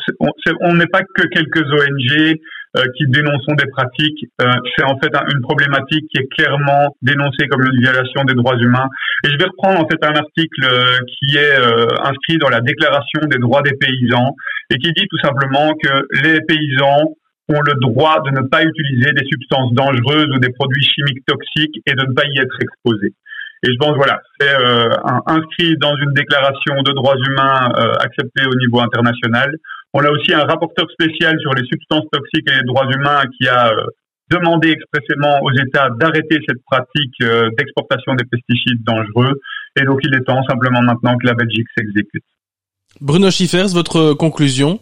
On n'est pas que quelques ONG euh, qui dénonçons des pratiques. euh, c'est en fait un- une problématique qui est clairement dénoncée comme une violation des droits humains. Et je vais reprendre en fait un article euh, qui est euh, inscrit dans la Déclaration des droits des paysans et qui dit tout simplement que les paysans ont le droit de ne pas utiliser des substances dangereuses ou des produits chimiques toxiques et de ne pas y être exposés. Et je pense, voilà, c'est euh, un- inscrit dans une déclaration de droits humains euh, acceptée au niveau international. On a aussi un rapporteur spécial sur les substances toxiques et les droits humains qui a euh, demandé expressément aux États d'arrêter cette pratique euh, d'exportation des pesticides dangereux. Et donc, il est temps simplement maintenant que la Belgique s'exécute. Bruno Schiffers, votre conclusion?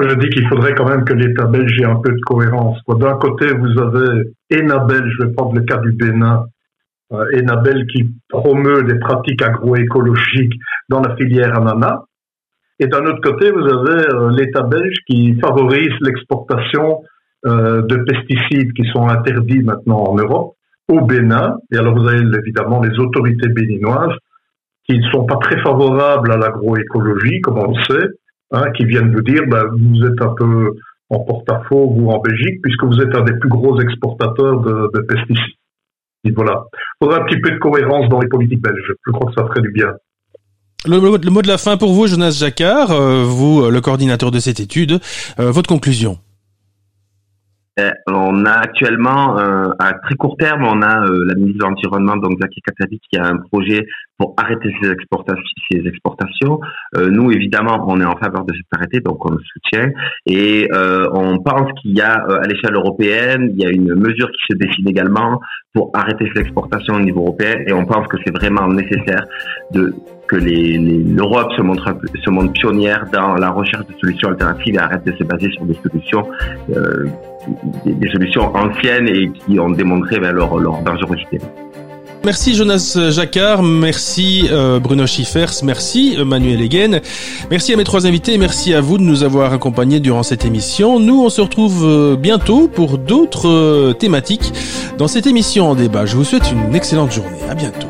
Je dis qu'il faudrait quand même que l'État belge ait un peu de cohérence. D'un côté, vous avez Enabel, je vais prendre le cas du Bénin, Enabel qui promeut des pratiques agroécologiques dans la filière ananas. Et d'un autre côté, vous avez euh, l'État belge qui favorise l'exportation euh, de pesticides qui sont interdits maintenant en Europe au Bénin. Et alors vous avez évidemment les autorités béninoises qui ne sont pas très favorables à l'agroécologie, comme on le sait, hein, qui viennent vous dire ben, vous êtes un peu en porte-à-faux, vous, en Belgique, puisque vous êtes un des plus gros exportateurs de pesticides. Voilà. Il faudra un petit peu de cohérence dans les politiques belges. Je crois que ça ferait du bien. le, mot- le mot de la fin pour vous, Jonas Jacquard, euh, vous, euh, le coordinateur de cette étude, euh, votre conclusion On a actuellement, euh, à très court terme, on a euh, la ministre de l'Environnement, donc Zaki Katavi, qui a un projet pour arrêter ces exportations. Euh, nous, évidemment, on est en faveur de cet arrêté, donc on le soutient. Et euh, on pense qu'il y a, euh, à l'échelle européenne, il y a une mesure qui se dessine également pour arrêter ces exportations au niveau européen. Et on pense que c'est vraiment nécessaire de que l'Europe se montre pionnière dans la recherche de solutions alternatives et arrête de se baser sur des solutions euh, anciennes et qui ont démontré ben, leur, dangerosité. Merci Jonas Jacquard, merci euh, Bruno Schiffers, merci Manuel Egen, merci à mes trois invités merci à vous de nous avoir accompagnés durant cette émission. Nous, on se retrouve euh, bientôt pour d'autres thématiques dans cette émission en débat. Je vous souhaite une excellente journée. À bientôt.